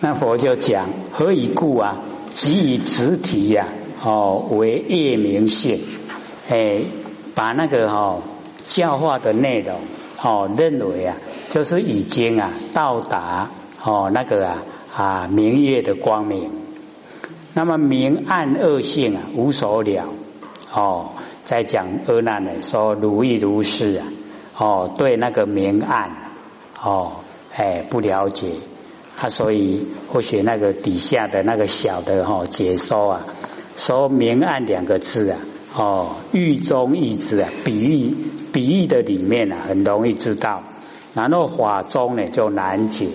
那佛就讲何以故啊？即以直体呀，哦为业明性，哎，把那个哦教化的内容，哦认为啊，就是已经啊到达哦那个啊啊明月的光明。那么明暗恶性啊无所了，哦，在讲阿难呢说如意如是啊，哦对那个明暗，哦哎不了解。他所以或许那个底下的那个小的哈解说啊，说明暗两个字啊，哦喻中意之啊，比喻比喻的里面啊很容易知道，然后法中呢就难解，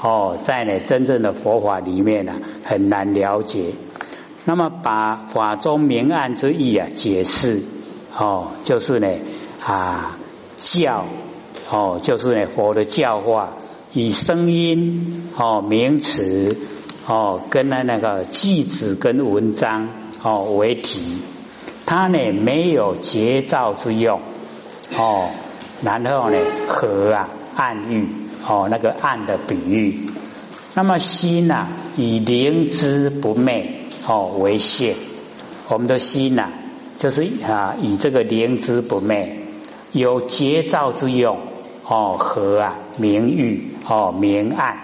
哦在呢真正的佛法里面呢很难了解，那么把法中明暗之意啊解释，哦就是呢啊教，哦就是呢佛的教化。以声音哦名词哦跟那那个句子跟文章哦为题，它呢没有节奏之用哦，然后呢和啊暗喻哦那个暗的比喻，那么心呐以灵之不昧哦为现，我们的心呐就是啊以这个灵之不昧有节奏之用。哦，和啊，明喻哦，明暗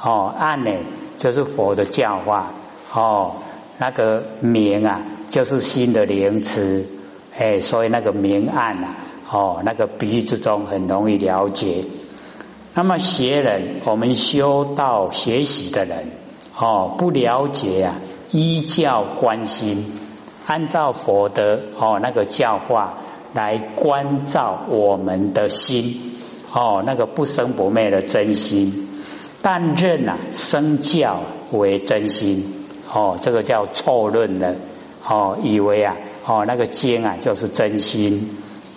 哦，暗呢就是佛的教化哦，那个明啊就是新的灵词，哎，所以那个明暗啊哦，那个比喻之中很容易了解。那么学人，我们修道学习的人哦，不了解啊，依教观心，按照佛的哦那个教化来关照我们的心。哦，那个不生不灭的真心，但认啊生教为真心，哦，这个叫错论的，哦，以为啊，哦，那个经啊就是真心，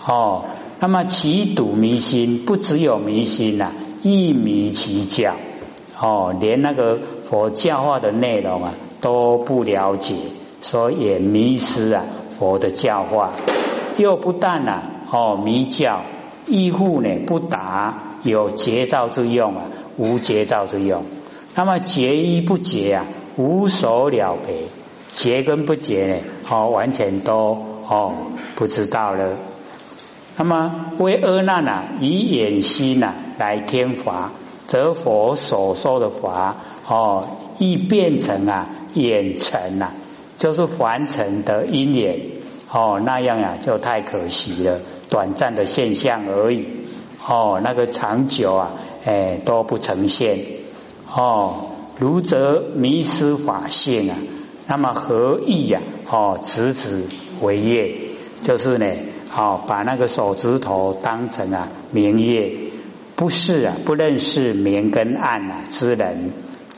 哦，那么其赌迷心，不只有迷心呐，亦迷其教，哦，连那个佛教化的内容啊都不了解，所以也迷失啊佛的教化，又不但呐，哦，迷教。义护呢不达有节造之用啊，无节造之用。那么节一不节啊，无所了别。节跟不节呢，哦，完全都哦不知道了。那么为阿难啊，以眼心呐来天法，则佛所说的法哦，亦变成啊眼尘呐，就是凡尘的因缘。哦，那样呀，就太可惜了，短暂的现象而已。哦，那个长久啊，哎，都不呈现。哦，如则迷失法性啊，那么何意呀？哦，指指为业，就是呢，哦，把那个手指头当成啊明月，不是啊，不认识明跟暗啊之人。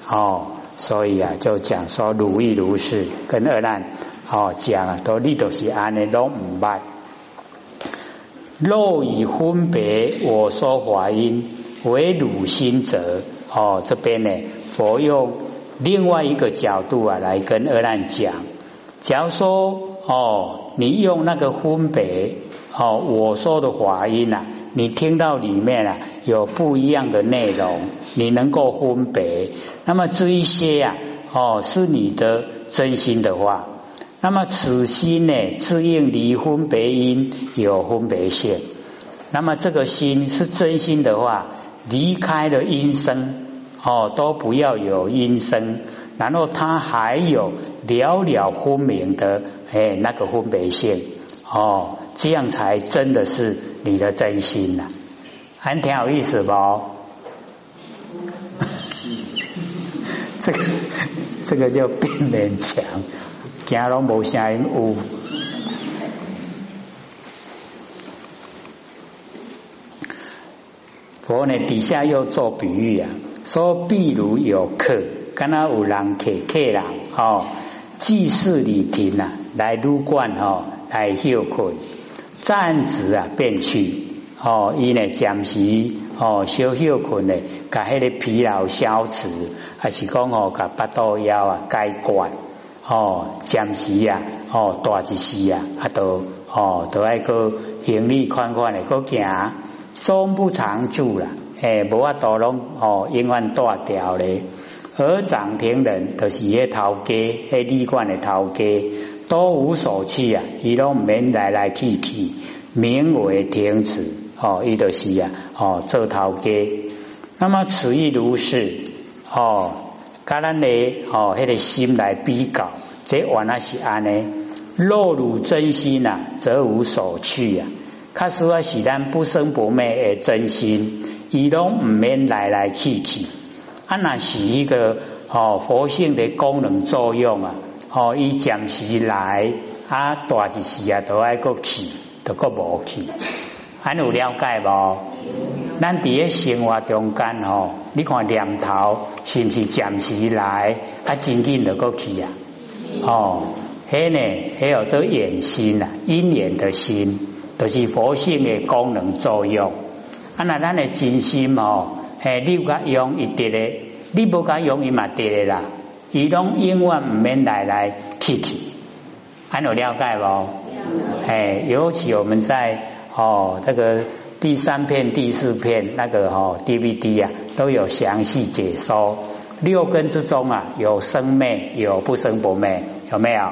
哦，所以啊，就讲说如意如是，跟二难。哦，讲啊，都你都是安尼拢唔捌。若以分别我说法音为汝心者，哦，这边呢，佛用另外一个角度啊来跟阿难讲。假如说哦，你用那个分别哦，我说的法音啊，你听到里面啊有不一样的内容，你能够分别，那么这一些呀，哦，是你的真心的话。那么此心呢，自应离分别因有分别现。那么这个心是真心的话，离开了因生哦，都不要有因生。然后它还有了了分明的哎那个分别现哦，这样才真的是你的真心呐，还挺有意思不？这个这个叫变脸强。行拢无声音有，佛呢底下又做比喻啊，说譬如有客，跟他有人客客人哦，祭祀礼亭啊，来入观哦，来休困，暂时啊便去哦，伊呢暂时哦小休困呢，甲迄个疲劳消除，还是讲哦，甲八道腰啊解决。哦，暂时呀，哦，大一时呀，啊，都哦，都爱个行李款款的个行，终不长住了，诶，无法度拢哦，永远大掉咧。而掌庭人就是迄头家，迄旅馆的头家，都无所去啊，伊拢免来来去去，名为亭子哦，伊就是啊哦做头家。那么此意如是哦，甲咱咧哦，迄个心来比较，这原来是安尼。若汝真心呐，则无所去呀。卡实话是咱不生不灭的真心，伊拢唔免来来去去。啊，那是一个哦佛性的功能作用啊，哦，伊暂时来啊，大一时啊，都爱个去，都个无去，还有了解无？咱伫个生活中间吼，你看念头是毋是暂时来啊，真紧就过去啊？哦，迄呢，迄有做眼心啊，因缘的心，都是佛性的功能作用。啊，那咱的真心哦。嘿，你甲用一滴咧，你不甲用伊嘛滴咧啦。伊拢永远唔免来来去去，还有了解无？哎，尤其我们在哦这个第三片、第四片那个哦 DVD 啊，都有详细解说。六根之中啊，有生灭，有不生不灭，有没有？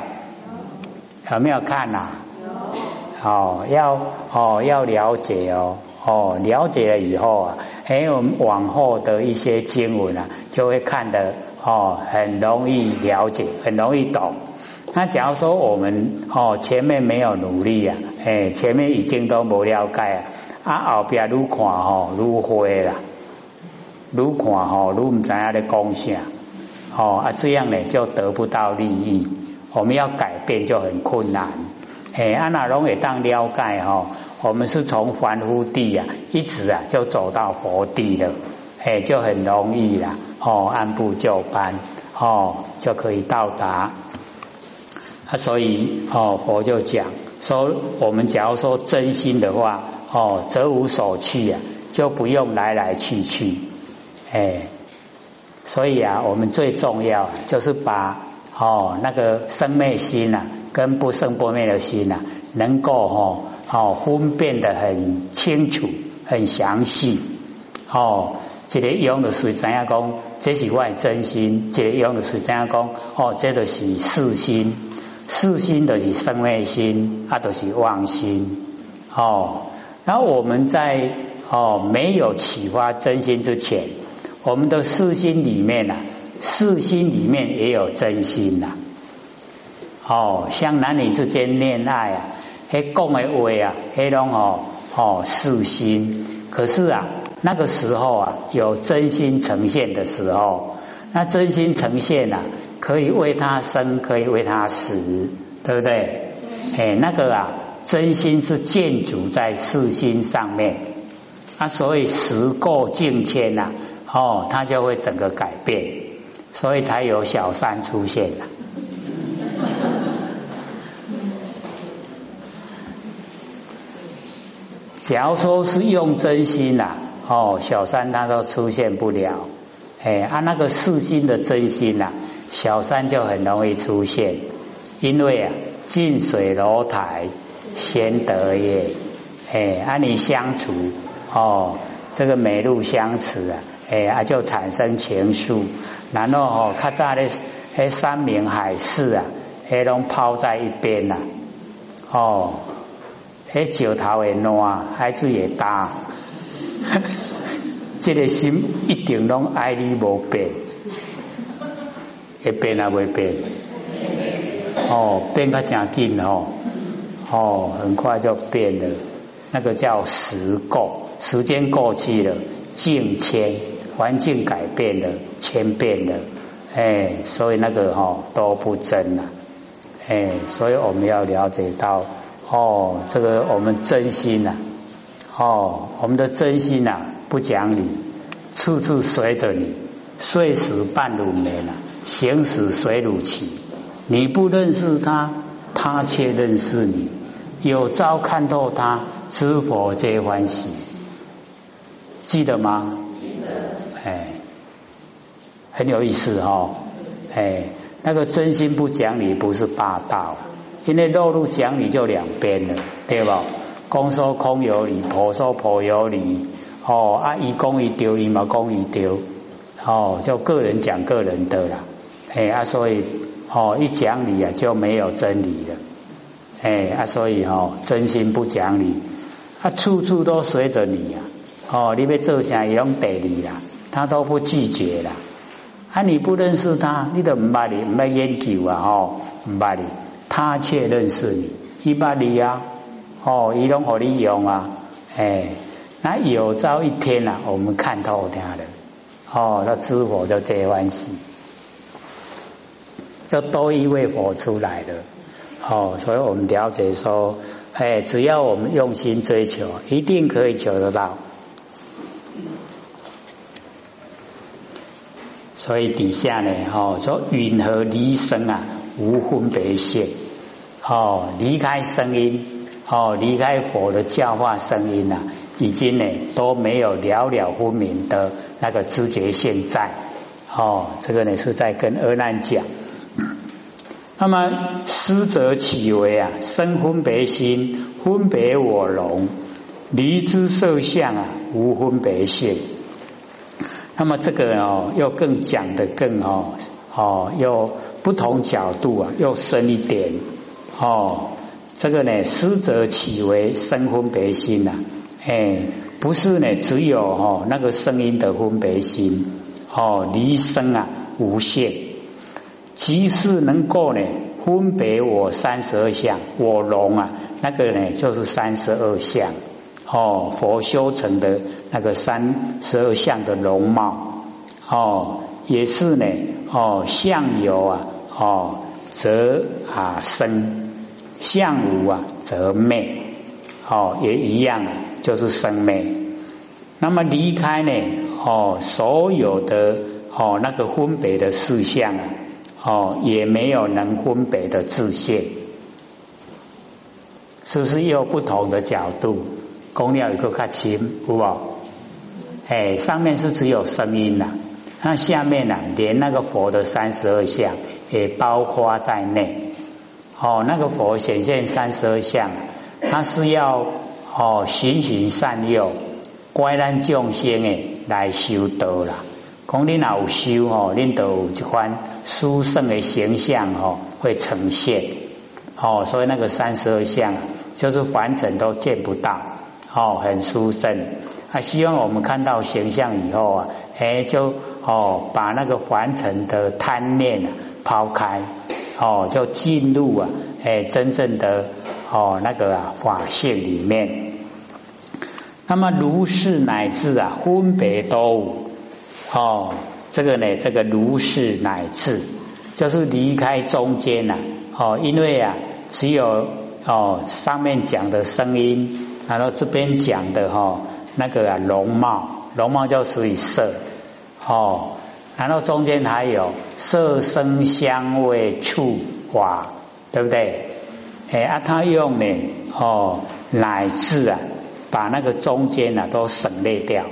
有没有看呐？哦，要哦要了解哦。哦，了解了以后啊，还有往后的一些经文啊，就会看得哦，很容易了解，很容易懂。那假如说我们哦前面没有努力啊，哎，前面已经都没了解啊，啊后边如看吼如灰啦，如看吼愈唔知影咧讲啥，哦啊这样呢就得不到利益，我们要改变就很困难。哎，安那拢会当了解哦，我们是从凡夫地啊，一直啊就走到佛地了，哎，就很容易啦，哦，按部就班，哦，就可以到达。啊，所以哦，佛就讲说，我们假如说真心的话，哦，则无所去啊，就不用来来去去，哎，所以啊，我们最重要就是把。哦，那个生灭心呐，跟不生不灭的心呐，能够哦哦分辨的很清楚、很详细。哦，这个用的是怎样讲？这是外真心。这个用的是怎样讲？哦，这个是四心，四心的是生灭心，啊，都是妄心。哦，然后我们在哦没有启发真心之前，我们的四心里面呐。四心里面也有真心呐，哦，像男女之间恋爱啊，嘿讲的话啊，嘿拢哦哦四心，可是啊，那个时候啊，有真心呈现的时候，那真心呈现啊，可以为他生，可以为他死，对不对？哎，那个啊，真心是建筑在四心上面，啊，所以时过境迁呐，哦，它就会整个改变。所以才有小三出现了。假如说是用真心呐，哦，小三他都出现不了。哎，啊那个四心的真心呐，小三就很容易出现。因为啊，近水楼台先得月，哎，按你相处哦，这个美路相持啊。哎，啊，就产生情愫，然后哦，较早的迄山明海誓啊，迄拢抛在一边啦。哦，迄石头会烂，海水会大，这个心一定拢爱你无变，会变啊会变？哦，变个真紧哦，哦，很快就变了。那个叫时过，时间过去了，境迁。环境改变了，千变了，哎，所以那个哈都不真了，哎，所以我们要了解到，哦，这个我们真心呐，哦，我们的真心呐不讲理，处处随着你，睡死半如眠呐，行死水乳期，你不认识他，他却认识你，有朝看透他，知否皆欢喜，记得吗？记得。哎，很有意思哈，哎，那个真心不讲理不是霸道，因为肉路讲理就两边了，对吧？公说空有理，婆说婆有理，哦啊，一公一丢，一毛公一丢，哦，就个人讲个人的啦，哎啊，所以哦一讲理啊就没有真理了，哎啊，所以哦真心不讲理，啊处处都随着你呀，哦你要做啥也用得你啦，他都不拒绝啦，啊你不认识他，你都唔捌你唔捌研究啊，哦唔捌你，他却认识你，一捌你呀，哦伊拢好利用啊，哎。那有朝一天呐，我们看透他了，哦，那知佛就这关系，就多一位佛出来了，哦，所以我们了解说，哎，只要我们用心追求，一定可以求得到。所以底下呢，哦，说允和离生啊，无分别线，哦，离开声音，哦，离开佛的教化声音呐。已经呢都没有了了分明的那个知觉现在哦，这个呢是在跟阿难讲。那么师者起为啊生分别心，分别我龙，离之色相啊无分别性。那么这个哦又更讲的更哦哦又不同角度啊又深一点哦，这个呢师者起为生分别心呐。哎，不是呢，只有哦那个声音的分别心哦，离声啊无限，即是能够呢分别我三十二相，我龙啊那个呢就是三十二相哦，佛修成的那个三十二相的容貌哦，也是呢哦相有啊哦则啊生，相无啊则灭哦，也一样啊。就是生灭，那么离开呢？哦，所有的哦那个分别的事项啊，哦也没有能分别的自现，是不是有不同的角度？公鸟有个看清，不不？哎，上面是只有声音呐，那下面呢，连那个佛的三十二相也包括在内。哦，那个佛显现三十二相，它是要。哦，循循善诱，怪咱众生诶来修道啦。讲恁老修吼，恁都有一番殊胜的形象吼会呈现。哦，所以那个三十二相就是凡尘都见不到，哦，很殊胜。啊，希望我们看到形象以后啊，哎，就哦把那个凡尘的贪念抛开，哦，就进入啊，哎，真正的哦那个啊法性里面。那么如是乃至啊，分别都哦，这个呢，这个如是乃至就是离开中间呐，哦，因为啊，只有哦上面讲的声音，然后这边讲的哈那个啊容貌，容貌就属于色哦，然后中间还有色声香味触法，对不对？哎啊，他用呢哦乃至啊。把那个中间呢都省略掉，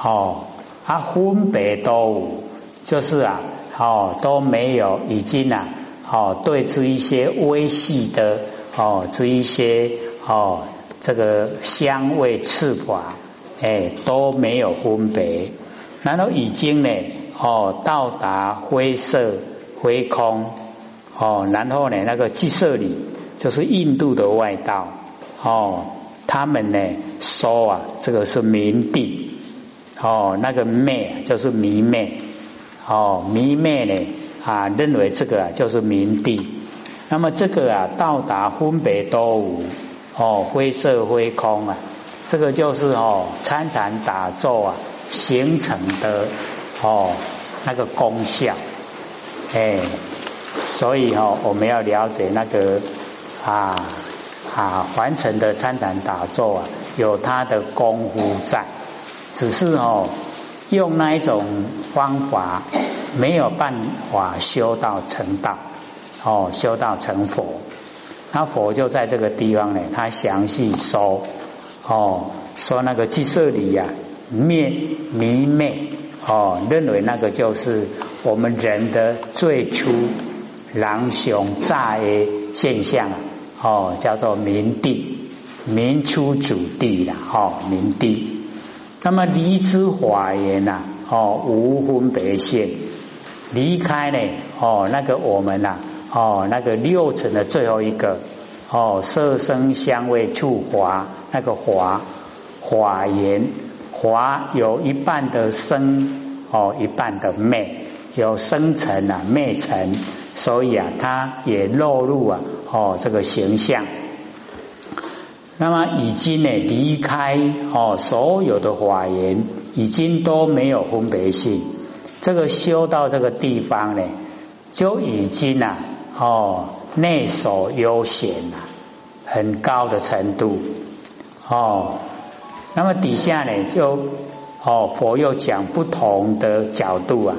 哦，啊分别都就是啊，哦都没有已经啊，哦对这一些微细的哦这一些哦这个香味刺法，哎都没有分别，然后已经呢哦到达灰色灰空，哦然后呢那个鸡舍里就是印度的外道，哦。他们呢说啊，这个是明地哦，那个昧就是迷昧哦，迷昧呢啊，认为这个啊就是明地。那么这个啊到达分别都无哦，灰色灰空啊，这个就是哦参禅打坐啊形成的哦那个功效哎，所以哦我们要了解那个啊。啊，完成的参禅打坐啊，有他的功夫在，只是哦，用那一种方法没有办法修到成道，哦，修到成佛，那佛就在这个地方呢，他详细说，哦，说那个鸡舍里呀，灭迷昧，哦，认为那个就是我们人的最初狼熊诈的现象。哦，叫做明地，明出主地了，哦，明地。那么离之法言呐，哦，无分别现，离开呢，哦，那个我们呐，哦，那个六层的最后一个，哦，色声香味触法，那个法法言，法有一半的生，哦，一半的昧，有生成啊，昧成，所以啊，它也落入啊，哦，这个形象。那么已经呢离开哦，所有的法言已经都没有分别性。这个修到这个地方呢，就已经啊哦内守悠闲了，很高的程度哦。那么底下呢就哦佛又讲不同的角度啊，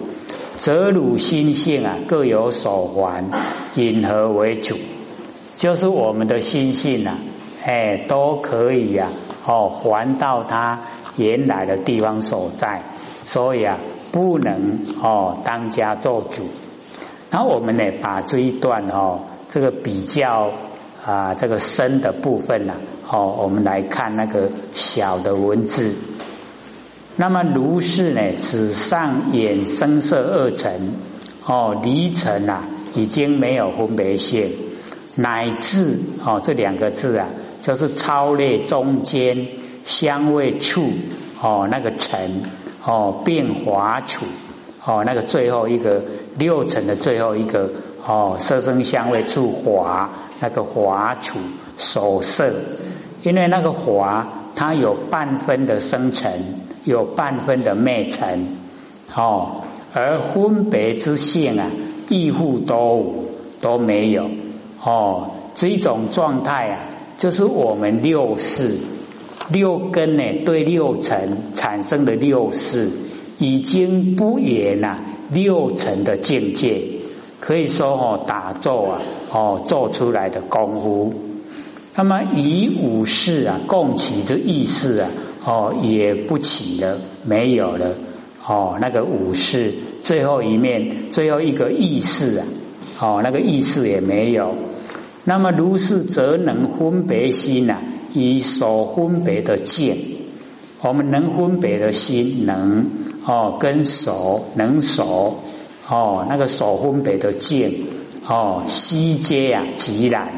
则汝心性啊各有所还，因何为主？就是我们的心性啊。哎，都可以呀，哦，还到他原来的地方所在，所以啊，不能哦当家做主。然后我们呢，把这一段哦，这个比较啊，这个深的部分呢，哦，我们来看那个小的文字。那么如是呢，只上衍生色二层，哦，离尘啊，已经没有分别性，乃至哦这两个字啊。就是超列中间香味处哦，那个尘哦变华处哦，那个最后一个六层的最后一个哦，色声香味触华那个华处所色，因为那个华它有半分的生成，有半分的灭尘哦，而分别之性啊，亦复都无都没有哦，这种状态啊。就是我们六世六根呢，对六尘产生的六世，已经不言了六尘的境界，可以说哦，打坐啊，哦做出来的功夫。那么以五世啊，共起这意识啊，哦也不起了，没有了。哦，那个五世最后一面，最后一个意识啊，哦那个意识也没有。那么如是，则能分别心呐，以所分别的见，我们能分别的心能哦，跟手能手哦，那个所分别的见哦，悉皆啊，即然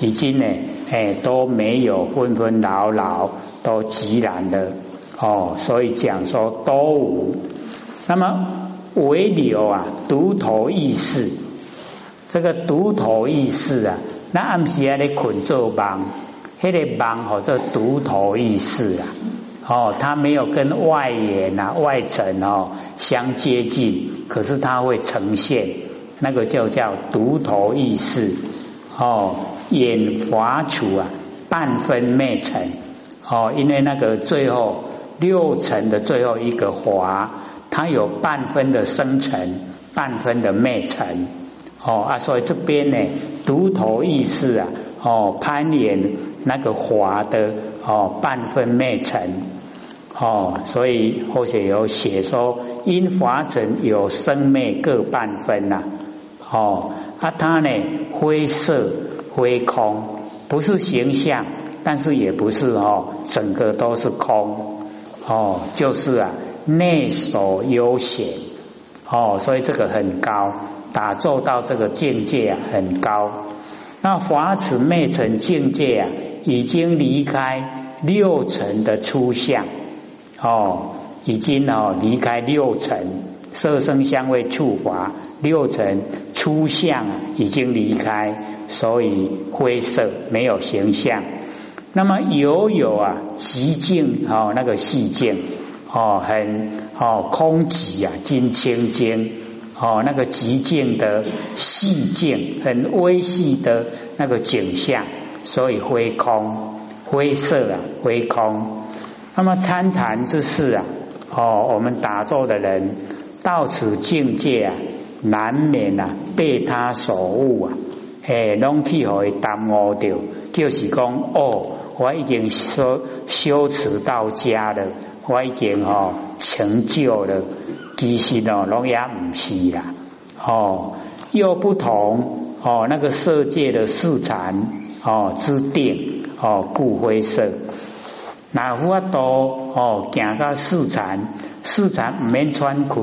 已经呢，哎都没有纷纷扰扰，都即然的哦，所以讲说都无。那么唯留啊，独头意识，这个独头意识啊。那暗时啊，咧困做梦，迄个梦或者独头意识啊，哦，它没有跟外缘啊、外层哦相接近，可是它会呈现，那个就叫独头意识。哦，眼华处啊，半分灭尘。哦，因为那个最后六层的最后一个华，它有半分的生成，半分的灭尘。哦啊，所以这边呢，独头意识啊，哦攀岩那个华的哦半分灭尘，哦，所以或者有写说因华尘有生灭各半分呐，哦啊它呢灰色灰空，不是形象，但是也不是哦整个都是空，哦就是啊内所悠闲，哦所以这个很高。打坐到这个境界啊，很高。那华此昧尘境界啊，已经离开六层的初相哦，已经哦离开六层色声香味触法六层初相已经离开，所以灰色没有形象。那么有有啊极静哦，那个细静哦，很哦空寂啊，金清净。哦，那个极静的细静，很微细的那个景象，所以灰空、灰色啊，灰空。那么参禅之事啊，哦，我们打坐的人到此境界啊，难免啊被他所误啊，哎，拢去互伊耽误掉，就是讲哦，我已经修修持到家了，我已经哦成就了。其实哦，拢也唔是啦，哦，又不同哦，那个色界的四禅哦之定哦，故灰色。哪法度哦，行到四禅，四禅唔免穿开，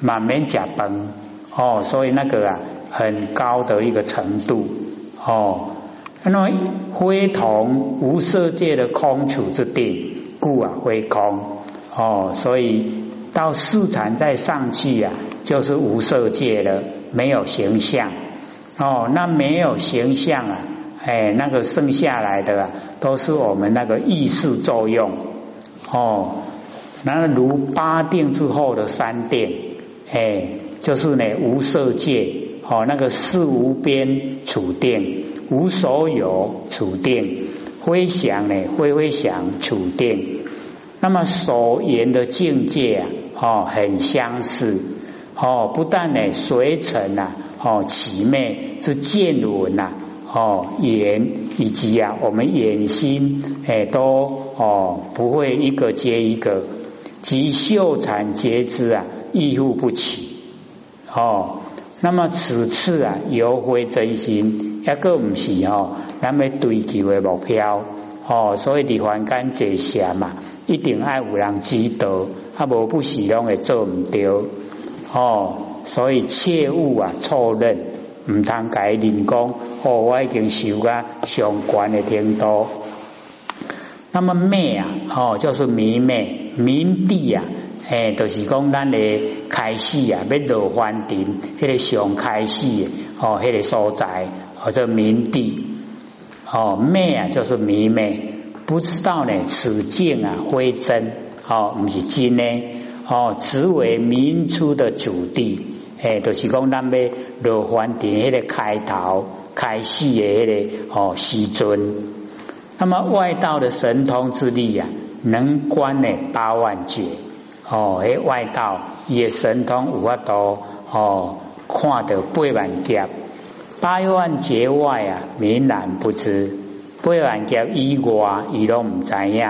满免食饭哦，所以那个啊，很高的一个程度哦。那么非同无色界的空处之定，故啊非空哦。所以到四禅再上去啊，就是无色界了，没有形象哦。那没有形象啊。哎，那个剩下来的啊都是我们那个意识作用哦。那如八定之后的三定，哎，就是呢无色界哦，那个事无边处定，无所有处定，非想呢非非想处定。那么所言的境界啊，哦，很相似哦，不但呢随尘呐，哦，奇昧之见闻呐。哦，眼以及啊，我们眼心哎，都哦不会一个接一个，即秀产皆知啊，异物不起。哦，那么此次啊，犹非真心，一个唔是哦，咱们追求的目标。哦，所以你凡间这些嘛，一定爱有人指导，啊无不是拢会做唔到。哦，所以切勿啊错认。唔通改人讲，哦，我已经修个相关的程度。那么昧啊，哦，就是迷昧、迷地啊，诶，就是讲咱的开始啊，要落凡尘，迄个上开始，哦，迄个所在，或者迷地，哦，昧啊，就是迷昧，不知道呢，此境啊，非真，哦，唔是真呢，哦，只为明初的主地。诶，就是讲咱要落凡尘迄个开头开始的迄个哦时阵，那么外道的神通之力啊，能观呢八万劫哦，迄外道也神通有法度哦，看到八万劫，八万劫外啊，明然不知。八万劫以外，伊都唔知影。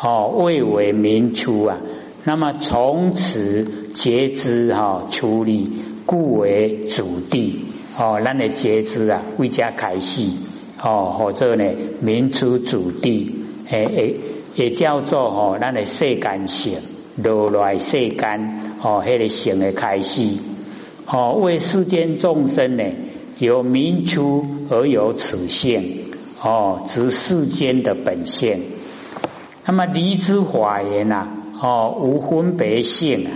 哦，未为明处啊。那么从此截知哈处理，故为主地。哦，咱的截知啊，为家开始。哦，或者呢明出主地，诶诶，也叫做哦，咱的世间性落来世间哦，迄个性的开始哦，为世间众生呢，由明出而有此性哦，指世间的本性。那么离之法言呐。哦，无分别性啊！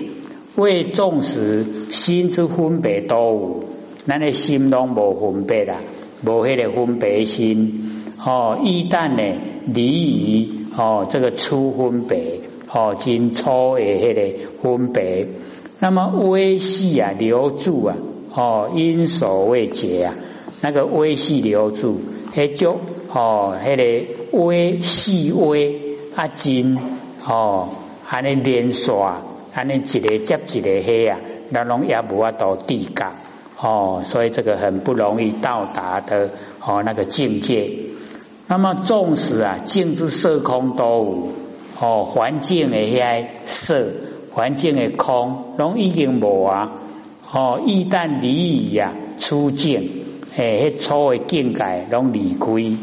为众时心之分别多有，咱的心拢无分别啦，无迄个分别心。哦，一旦呢离于哦这个初分别，哦今初的迄个分别，那么微细啊留住啊，哦因所未解啊，那个微细留住，迄就哦迄个微细微啊金哦。安尼连刷，安尼一个接一个黑啊，那拢也无法度地格哦，所以这个很不容易到达的哦那个境界。那么纵使啊，境之色空都有哦，环境的遐色，环境的空，拢已经无啊哦，一旦离异呀，出境，诶，迄初的境界拢离开，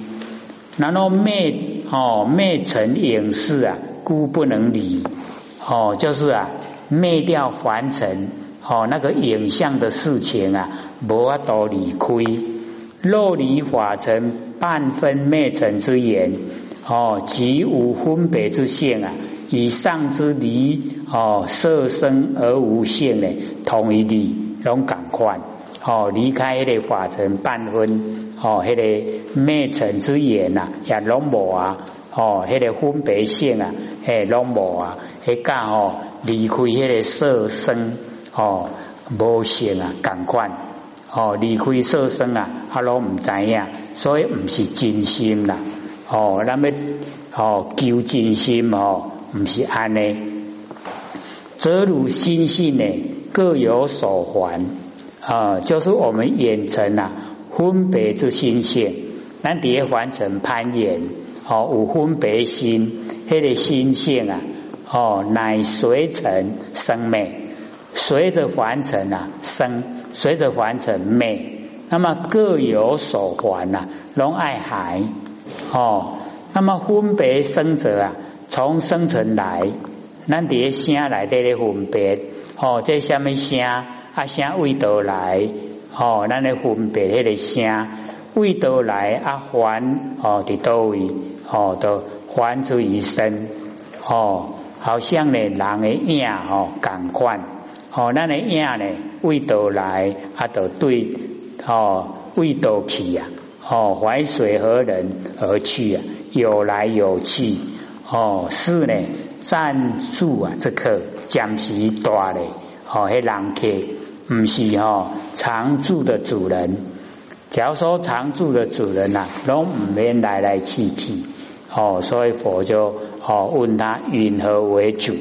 然后灭哦灭成影视啊。故不能离哦，就是啊，灭掉凡尘哦，那个影像的事情啊，无法度离开。若离法尘半分灭尘之言哦，即无分别之性啊。以上之离哦，色身而无性呢，同一理，拢赶快哦，离开迄个法尘半分哦，迄个灭尘之言呐，也拢无啊。哦，迄个分别性啊，嘿，拢无啊，迄个哦，离开迄个色身哦，无性啊，感官哦，离开色身啊，啊，拢唔知影，所以唔是真心啦。哦，那么哦求真心哦，唔是安呢。则如心性呢，各有所还啊，就是我们眼尘啊，分别之心性，咱底下凡尘攀岩。哦，有分别心，迄个心性啊，哦，乃随尘生灭，随着凡尘啊生，随着凡尘灭，那么各有所还呐，拢爱海哦，那么分别生者啊，从生成来，咱伫个声内底咧分别，哦，这什么声？啊，声味道来，哦，咱咧分别迄个声，味道来啊，还哦伫倒位，哦，都还出于身，哦，好像呢人的影哦，感官，哦，咱的影呢味道来啊，都对，哦，味道去呀。哦，淮水何人而去啊？有来有去。哦，是呢，暂住啊，这刻暂时大嘞。哦，迄人客唔是哦，常住的主人。假如说常住的主人呐，拢唔免来来去去。哦，所以佛就哦问他云何为主？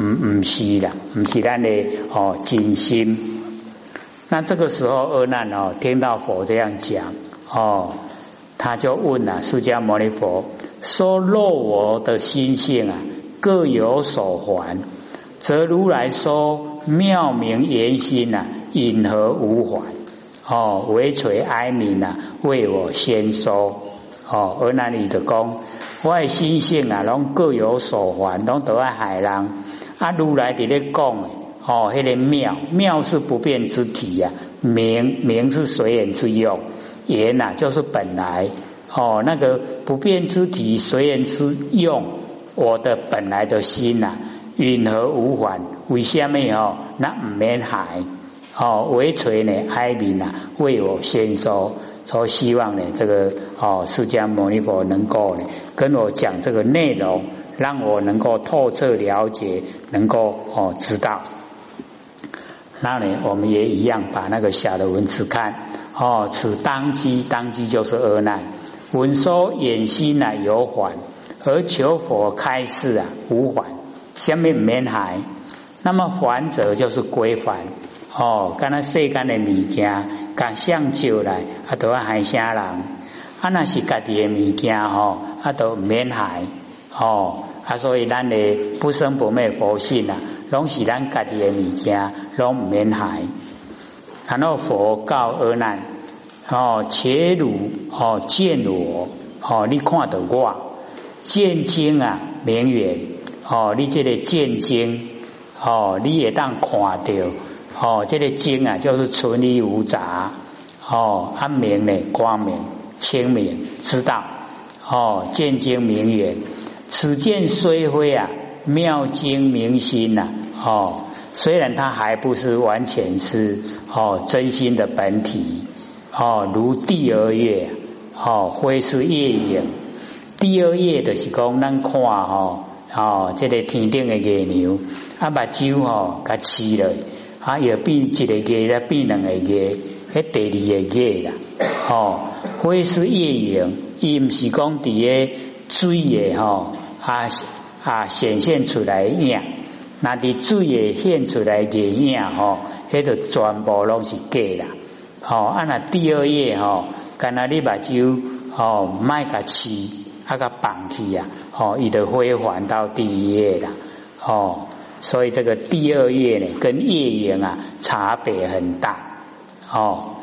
唔唔是啦，唔是咱的哦真心。那这个时候阿难哦，听到佛这样讲。哦，他就问了释迦牟尼佛说：“若我的心性啊，各有所还，则如来说妙明言心呐，因何无还？哦，唯垂哀悯呐，为我先收。哦，而那里的功，我的心性啊，拢各有所还，拢得爱海浪。啊，如来伫咧讲，哦，迄个妙妙是不变之体呀，明明是随缘之用。”缘呐，就是本来哦，那个不变之体，随缘之用，我的本来的心呐，允和无还，为什么哦？那唔免海哦，为垂呢哀悯呐，为我先说，说希望呢，这个哦，释迦牟尼佛能够呢，跟我讲这个内容，让我能够透彻了解，能够哦知道。那呢，我们也一样把那个小的文字看哦。此当机，当机就是恶难。闻说眼心乃有缓，而求佛开示啊，无缓。下面免海，那么还者就是归还哦。刚才世间的物件，甲相招来，啊，都要害啥人？啊，那是家己的物件吼，啊，都免海哦。啊，所以咱的不生不灭佛性啊，拢是咱家己的物件，拢唔免害。然后佛告阿难：哦，且汝哦见我哦，你看到我见经啊明远哦，你这个见经哦，你也当看到哦，这个经啊就是纯一无杂哦，安明的光明清明知道哦，见经明远。此见虽非啊妙经明心呐，哦，虽然它还不是完全是哦真心的本体，哦，如第二页，哦，非是夜影。第二页的是讲咱看哦，哦，这个天顶的月亮，啊，目睭哦，甲黐了，啊，又变一个月咧，变两个月，迄第二个月啦，哦，非是夜影，伊毋是讲伫个。水也吼啊啊显现出来影，那啲水也现出来嘅影吼，迄个全部拢是假啦。吼，啊那第二页吼，干那你把就吼卖个饲，啊个绑起啊，吼伊就会还到第一页啦。吼，所以这个第二页呢，跟夜影啊差别很大。哦。